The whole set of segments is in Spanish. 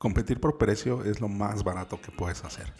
Competir por precio es lo más barato que puedes hacer.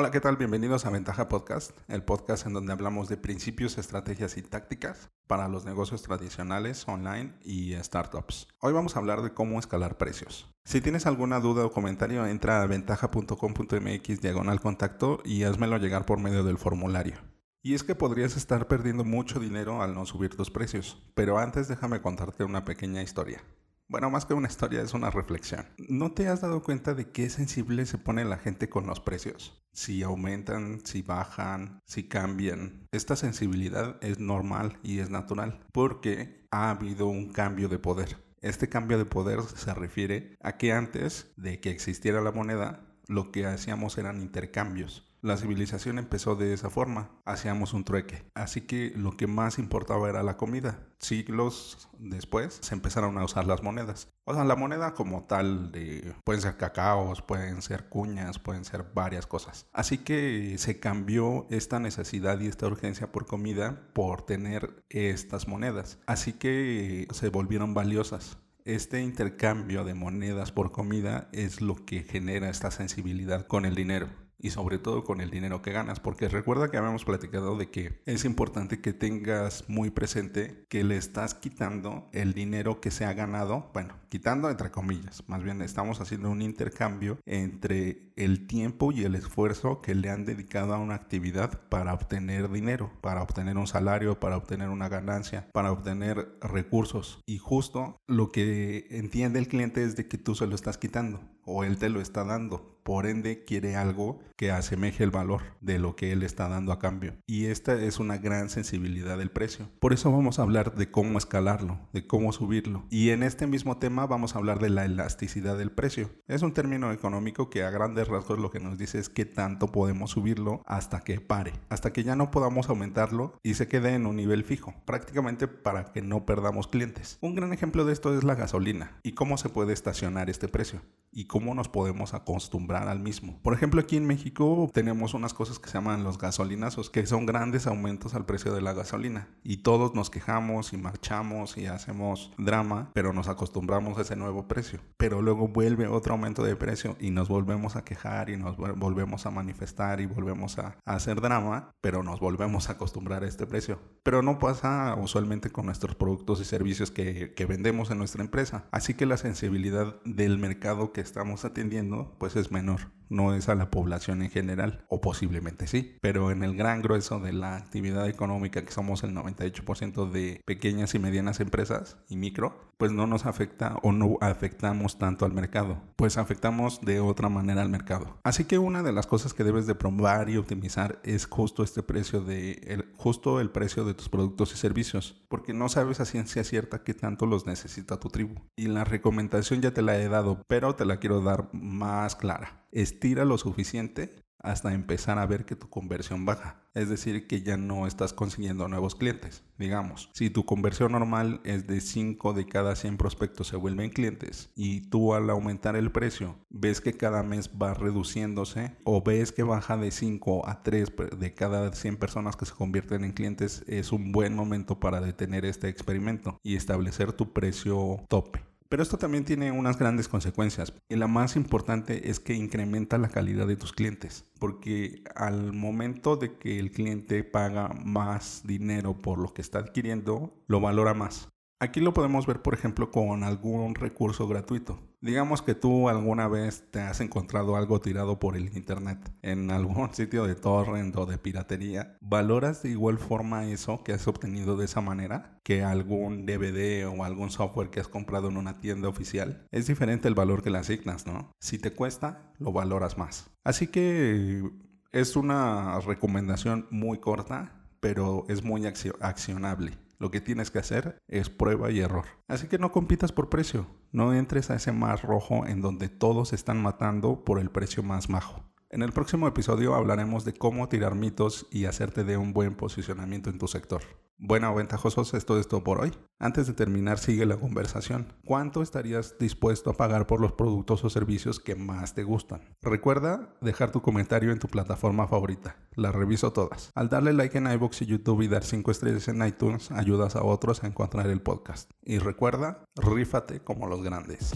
Hola, ¿qué tal? Bienvenidos a Ventaja Podcast, el podcast en donde hablamos de principios, estrategias y tácticas para los negocios tradicionales, online y startups. Hoy vamos a hablar de cómo escalar precios. Si tienes alguna duda o comentario, entra a ventaja.com.mx diagonal contacto y házmelo llegar por medio del formulario. Y es que podrías estar perdiendo mucho dinero al no subir tus precios, pero antes déjame contarte una pequeña historia. Bueno, más que una historia, es una reflexión. ¿No te has dado cuenta de qué sensible se pone la gente con los precios? Si aumentan, si bajan, si cambian. Esta sensibilidad es normal y es natural porque ha habido un cambio de poder. Este cambio de poder se refiere a que antes de que existiera la moneda, lo que hacíamos eran intercambios. La civilización empezó de esa forma, hacíamos un trueque. Así que lo que más importaba era la comida. Siglos después se empezaron a usar las monedas. O sea, la moneda como tal de pueden ser cacaos, pueden ser cuñas, pueden ser varias cosas. Así que se cambió esta necesidad y esta urgencia por comida por tener estas monedas. Así que se volvieron valiosas este intercambio de monedas por comida es lo que genera esta sensibilidad con el dinero y sobre todo con el dinero que ganas, porque recuerda que habíamos platicado de que es importante que tengas muy presente que le estás quitando el dinero que se ha ganado, bueno, quitando entre comillas, más bien estamos haciendo un intercambio entre el tiempo y el esfuerzo que le han dedicado a una actividad para obtener dinero, para obtener un salario, para obtener una ganancia, para obtener recursos. Y justo lo que entiende el cliente es de que tú se lo estás quitando o él te lo está dando por ende quiere algo que asemeje el valor de lo que él está dando a cambio. Y esta es una gran sensibilidad del precio. Por eso vamos a hablar de cómo escalarlo, de cómo subirlo. Y en este mismo tema vamos a hablar de la elasticidad del precio. Es un término económico que a grandes rasgos lo que nos dice es qué tanto podemos subirlo hasta que pare, hasta que ya no podamos aumentarlo y se quede en un nivel fijo, prácticamente para que no perdamos clientes. Un gran ejemplo de esto es la gasolina y cómo se puede estacionar este precio y cómo nos podemos acostumbrar al mismo. Por ejemplo, aquí en México tenemos unas cosas que se llaman los gasolinazos, que son grandes aumentos al precio de la gasolina. Y todos nos quejamos y marchamos y hacemos drama, pero nos acostumbramos a ese nuevo precio. Pero luego vuelve otro aumento de precio y nos volvemos a quejar y nos volvemos a manifestar y volvemos a, hacer drama, pero nos volvemos a acostumbrar a este precio. Pero no pasa usualmente con nuestros productos y servicios que, que vendemos en nuestra empresa. Así que la sensibilidad del mercado que estamos atendiendo pues es menor no es a la población en general, o posiblemente sí, pero en el gran grueso de la actividad económica, que somos el 98% de pequeñas y medianas empresas y micro, pues no nos afecta o no afectamos tanto al mercado, pues afectamos de otra manera al mercado. Así que una de las cosas que debes de probar y optimizar es justo este precio de, el, justo el precio de tus productos y servicios, porque no sabes a ciencia cierta qué tanto los necesita tu tribu. Y la recomendación ya te la he dado, pero te la quiero dar más clara estira lo suficiente hasta empezar a ver que tu conversión baja. Es decir, que ya no estás consiguiendo nuevos clientes. Digamos, si tu conversión normal es de 5 de cada 100 prospectos se vuelven clientes y tú al aumentar el precio ves que cada mes va reduciéndose o ves que baja de 5 a 3 de cada 100 personas que se convierten en clientes, es un buen momento para detener este experimento y establecer tu precio tope. Pero esto también tiene unas grandes consecuencias y la más importante es que incrementa la calidad de tus clientes, porque al momento de que el cliente paga más dinero por lo que está adquiriendo, lo valora más. Aquí lo podemos ver, por ejemplo, con algún recurso gratuito. Digamos que tú alguna vez te has encontrado algo tirado por el internet en algún sitio de torrent o de piratería. ¿Valoras de igual forma eso que has obtenido de esa manera que algún DVD o algún software que has comprado en una tienda oficial? Es diferente el valor que le asignas, ¿no? Si te cuesta, lo valoras más. Así que es una recomendación muy corta, pero es muy accionable. Lo que tienes que hacer es prueba y error. Así que no compitas por precio. No entres a ese mar rojo en donde todos están matando por el precio más bajo. En el próximo episodio hablaremos de cómo tirar mitos y hacerte de un buen posicionamiento en tu sector. Bueno, ventajosos, esto es todo por hoy. Antes de terminar, sigue la conversación. ¿Cuánto estarías dispuesto a pagar por los productos o servicios que más te gustan? Recuerda dejar tu comentario en tu plataforma favorita. Las reviso todas. Al darle like en iBox y YouTube y dar 5 estrellas en iTunes, ayudas a otros a encontrar el podcast. Y recuerda, rífate como los grandes.